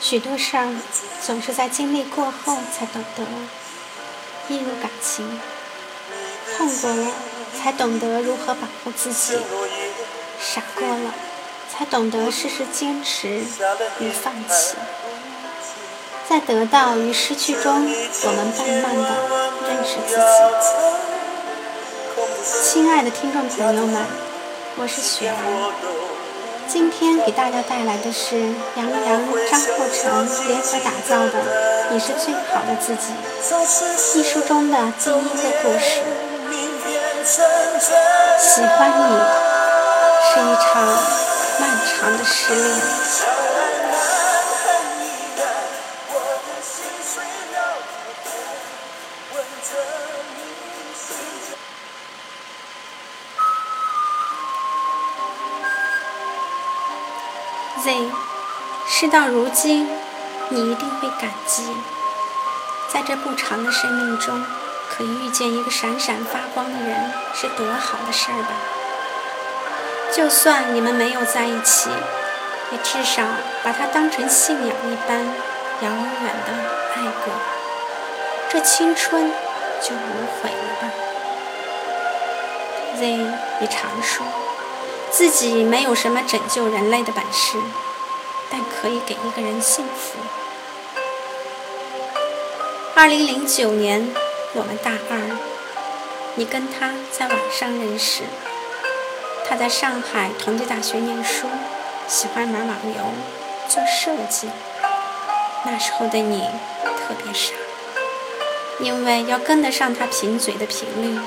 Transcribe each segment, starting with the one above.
许多事儿总是在经历过后才懂得，一如感情，痛过了才懂得如何保护自己，傻过了才懂得事事坚持与放弃。在得到与失去中，我们慢慢的认识自己。亲爱的听众朋友们，我是雪儿。今天给大家带来的是杨洋、张厚成联合打造的《你是最好的自己》一书中的第一个故事。喜欢你是一场漫长的失恋。Z，事到如今，你一定会感激，在这不长的生命中，可以遇见一个闪闪发光的人，是多好的事儿吧？就算你们没有在一起，也至少把他当成信仰一般遥远的爱过，这青春就无悔了吧？Z 也常说。自己没有什么拯救人类的本事，但可以给一个人幸福。二零零九年，我们大二，你跟他在网上认识。他在上海同济大学念书，喜欢玩网游、做设计。那时候的你特别傻，因为要跟得上他贫嘴的频率，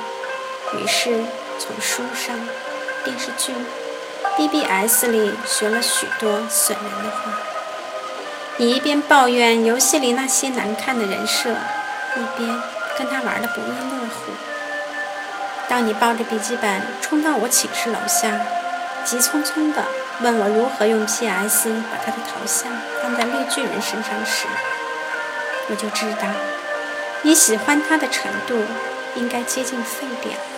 于是从书上。电视剧，BBS 里学了许多损人的话。你一边抱怨游戏里那些难看的人设，一边跟他玩的不亦乐乎。当你抱着笔记本冲到我寝室楼下，急匆匆地问我如何用 PS 把他的头像放在绿巨人身上时，我就知道你喜欢他的程度应该接近沸点了。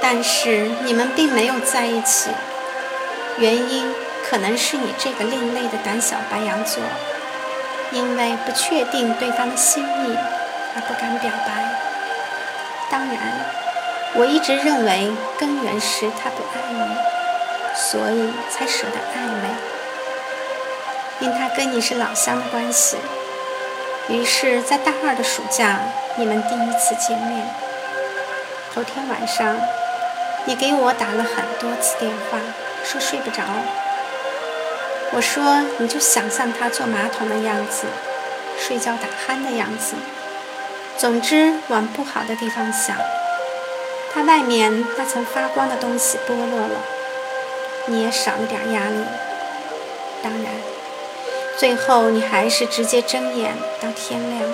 但是你们并没有在一起，原因可能是你这个另类的胆小白羊座，因为不确定对方的心意而不敢表白。当然，我一直认为根源是他不爱你，所以才舍得暧昧。因他跟你是老乡的关系，于是，在大二的暑假，你们第一次见面。头天晚上。你给我打了很多次电话，说睡不着。我说你就想象他坐马桶的样子，睡觉打鼾的样子。总之往不好的地方想，他外面那层发光的东西剥落了，你也少了点压力。当然，最后你还是直接睁眼到天亮，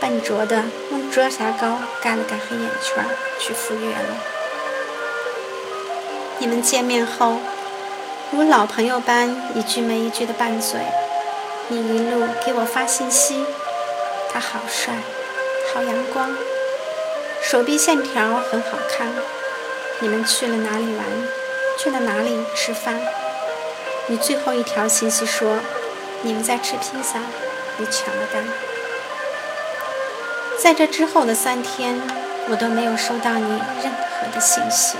笨拙的用遮瑕膏盖了盖黑眼圈去赴约了。你们见面后，如老朋友般一句没一句的拌嘴。你一路给我发信息，他好帅，好阳光，手臂线条很好看。你们去了哪里玩？去了哪里吃饭？你最后一条信息说，你们在吃披萨，你抢了单。在这之后的三天，我都没有收到你任何的信息。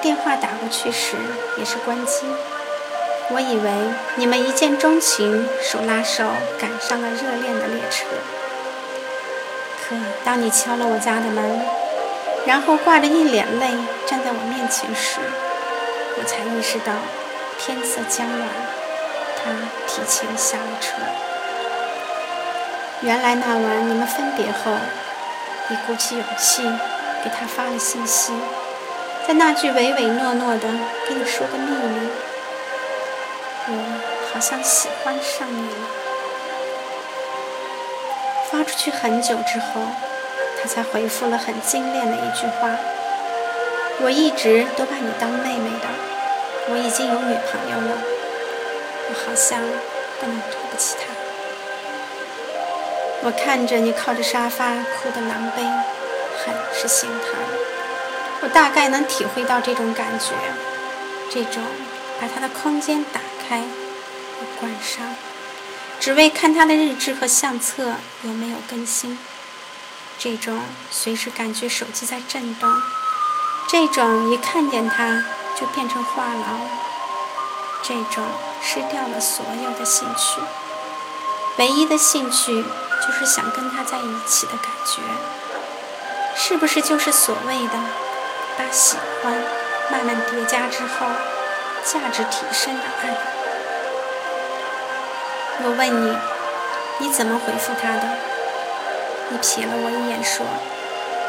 电话打过去时也是关机，我以为你们一见钟情，手拉手赶上了热恋的列车。可当你敲了我家的门，然后挂着一脸泪站在我面前时，我才意识到天色将晚，他提前下了车。原来那晚你们分别后，你鼓起勇气给他发了信息。在那句唯唯诺诺的跟你说个秘密，我好像喜欢上你了。发出去很久之后，他才回复了很精炼的一句话：“我一直都把你当妹妹的，我已经有女朋友了，我好像不能对不起她。”我看着你靠着沙发哭得狼狈，很是心疼。我大概能体会到这种感觉，这种把他的空间打开和关上，只为看他的日志和相册有没有更新；这种随时感觉手机在震动；这种一看见他就变成话痨；这种失掉了所有的兴趣，唯一的兴趣就是想跟他在一起的感觉，是不是就是所谓的把喜欢？慢慢叠加之后，价值提升的爱。我问你，你怎么回复他的？你瞥了我一眼，说：“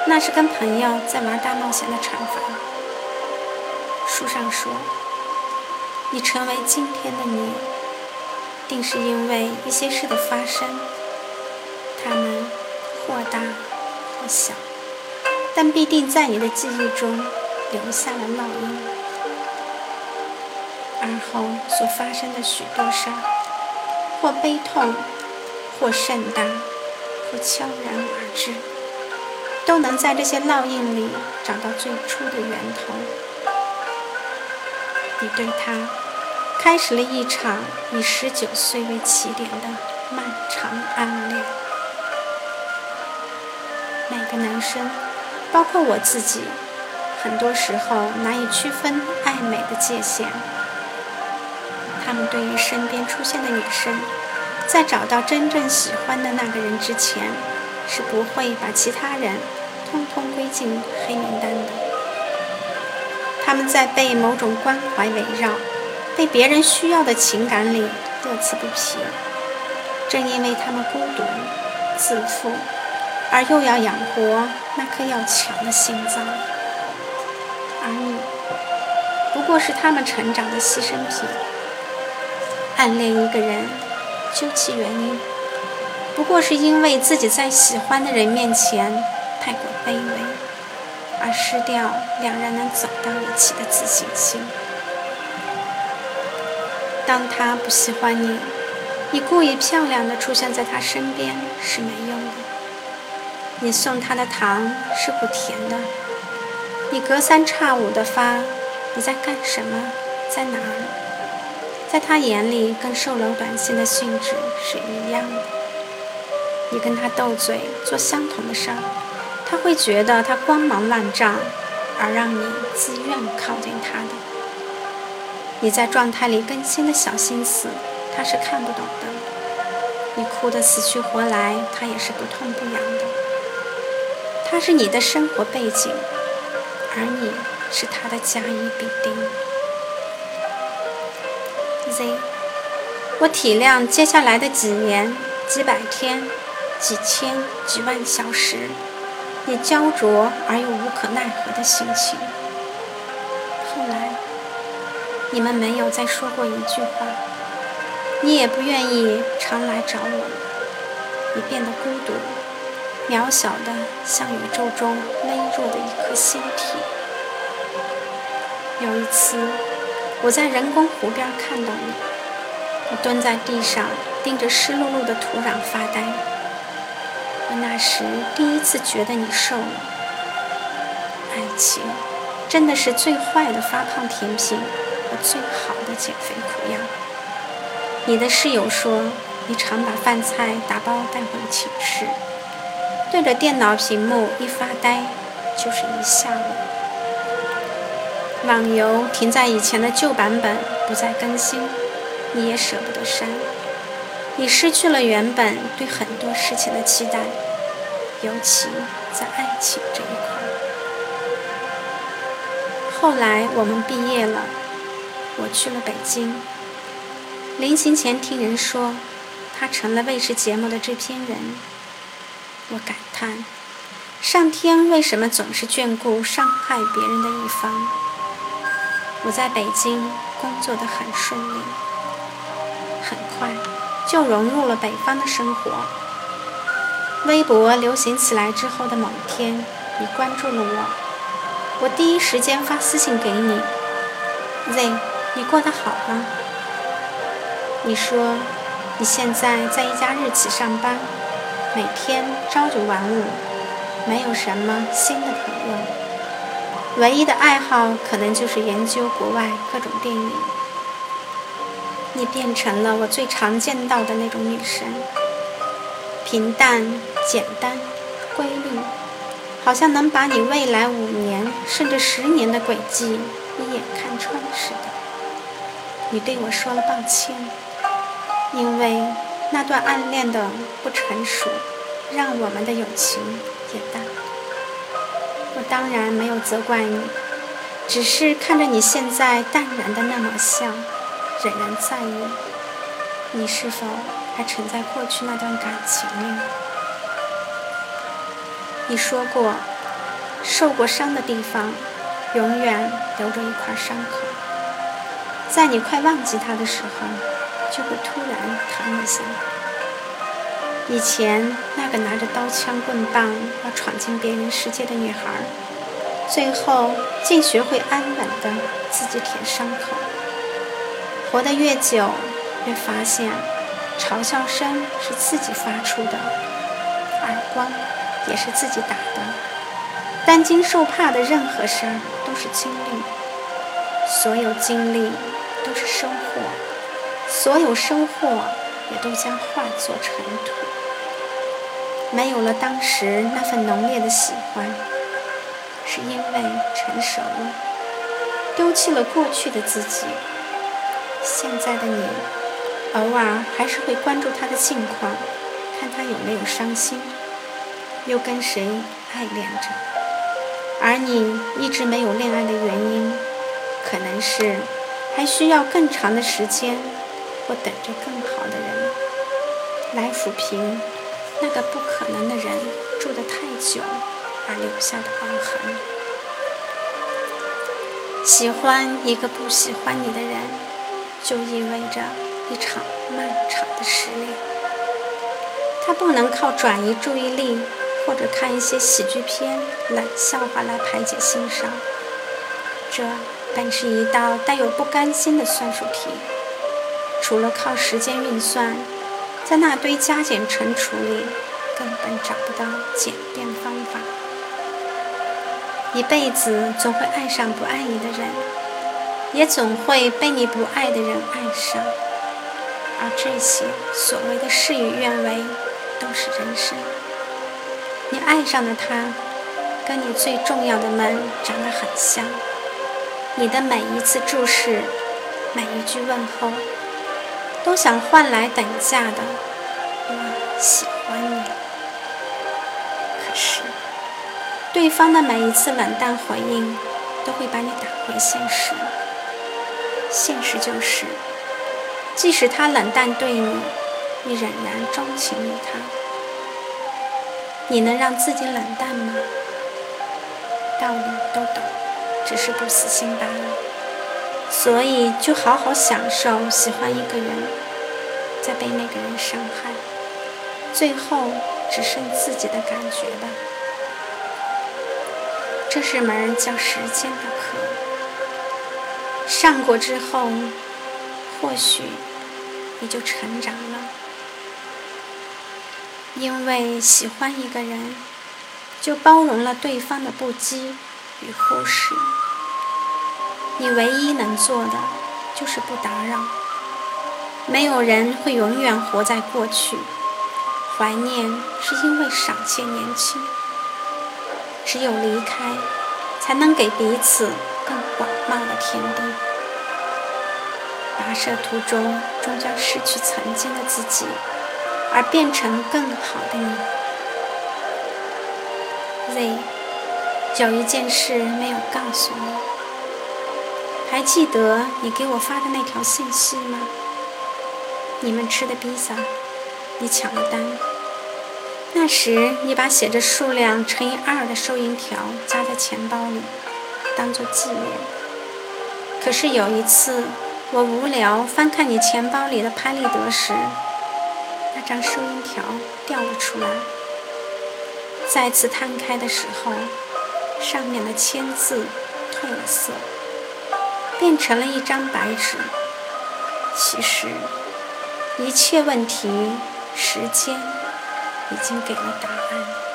那是跟朋友在玩大冒险的惩罚。”书上说：“你成为今天的你，定是因为一些事的发生，它们或大或小，但必定在你的记忆中。”留下了烙印，而后所发生的许多事儿，或悲痛，或盛大，或悄然而至，都能在这些烙印里找到最初的源头。你对他开始了一场以十九岁为起点的漫长暗恋。每个男生，包括我自己。很多时候难以区分爱美的界限。他们对于身边出现的女生，在找到真正喜欢的那个人之前，是不会把其他人通通归进黑名单的。他们在被某种关怀围绕、被别人需要的情感里乐此不疲。正因为他们孤独、自负，而又要养活那颗要强的心脏。而你，不过是他们成长的牺牲品。暗恋一个人，究其原因，不过是因为自己在喜欢的人面前太过卑微，而失掉两人能走到一起的自信心。当他不喜欢你，你故意漂亮的出现在他身边是没用的。你送他的糖是不甜的。你隔三差五的发，你在干什么？在哪儿？在他眼里，跟售楼短信的性质是一样的。你跟他斗嘴，做相同的事儿，他会觉得他光芒万丈，而让你自愿靠近他的。你在状态里更新的小心思，他是看不懂的。你哭得死去活来，他也是不痛不痒。他是你的生活背景。而你是他的甲乙丙丁。Z，我体谅接下来的几年、几百天、几千、几万小时，你焦灼而又无可奈何的心情。后来，你们没有再说过一句话，你也不愿意常来找我了，你变得孤独。渺小的，像宇宙中微弱的一颗星体。有一次，我在人工湖边看到你，我蹲在地上，盯着湿漉漉的土壤发呆。我那时第一次觉得你瘦了。爱情，真的是最坏的发胖甜品和最好的减肥苦药。你的室友说，你常把饭菜打包带回寝室。对着电脑屏幕一发呆，就是一下午。网游停在以前的旧版本，不再更新，你也舍不得删。你失去了原本对很多事情的期待，尤其在爱情这一块。后来我们毕业了，我去了北京。临行前听人说，他成了卫视节目的制片人。我感叹，上天为什么总是眷顾伤害别人的一方？我在北京工作的很顺利，很快就融入了北方的生活。微博流行起来之后的某天，你关注了我，我第一时间发私信给你：“Z，你过得好吗？”你说你现在在一家日企上班。每天朝九晚五，没有什么新的朋友。唯一的爱好可能就是研究国外各种电影。你变成了我最常见到的那种女生，平淡、简单、规律，好像能把你未来五年甚至十年的轨迹一眼看穿似的。你对我说了抱歉，因为那段暗恋的不成熟，让我们的友情也淡。我当然没有责怪你，只是看着你现在淡然的那么笑。仍然在意，你是否还沉在过去那段感情里？你说过，受过伤的地方，永远留着一块伤口，在你快忘记他的时候，就会突然疼一下。以前那个拿着刀枪棍棒要闯进别人世界的女孩，最后竟学会安稳的自己舔伤口。活得越久，越发现嘲笑声是自己发出的，耳光也是自己打的。担惊受怕的任何事儿都是经历，所有经历都是收获，所有收获也都将化作尘土。没有了当时那份浓烈的喜欢，是因为成熟了，丢弃了过去的自己。现在的你，偶尔还是会关注他的近况，看他有没有伤心，又跟谁爱恋着。而你一直没有恋爱的原因，可能是还需要更长的时间，或等着更好的人来抚平那个不可能的人住得太久而留下的疤痕。喜欢一个不喜欢你的人。就意味着一场漫长的失恋。他不能靠转移注意力或者看一些喜剧片、冷笑话来排解心伤。这本是一道带有不甘心的算术题。除了靠时间运算，在那堆加减乘除里，根本找不到简便方法。一辈子总会爱上不爱你的人。也总会被你不爱的人爱上，而这些所谓的事与愿违，都是人生。你爱上的他，跟你最重要的门长得很像。你的每一次注视，每一句问候，都想换来等价的“我喜欢你”。可是，对方的每一次冷淡回应，都会把你打回现实。现实就是，即使他冷淡对你，你仍然钟情于他。你能让自己冷淡吗？道理都懂，只是不死心罢了。所以就好好享受喜欢一个人，再被那个人伤害，最后只剩自己的感觉吧。这是门叫时间的课。上过之后，或许你就成长了。因为喜欢一个人，就包容了对方的不羁与忽视。你唯一能做的就是不打扰。没有人会永远活在过去，怀念是因为尚且年轻。只有离开，才能给彼此。更广袤的天地，跋涉途中终将失去曾经的自己，而变成更好的你。Z，有一件事没有告诉你，还记得你给我发的那条信息吗？你们吃的披萨，你抢了单。那时你把写着数量乘以二的收银条夹在钱包里。当做纪念。可是有一次，我无聊翻看你钱包里的拍立得时，那张收银条掉了出来。再次摊开的时候，上面的签字褪了色，变成了一张白纸。其实，一切问题，时间已经给了答案。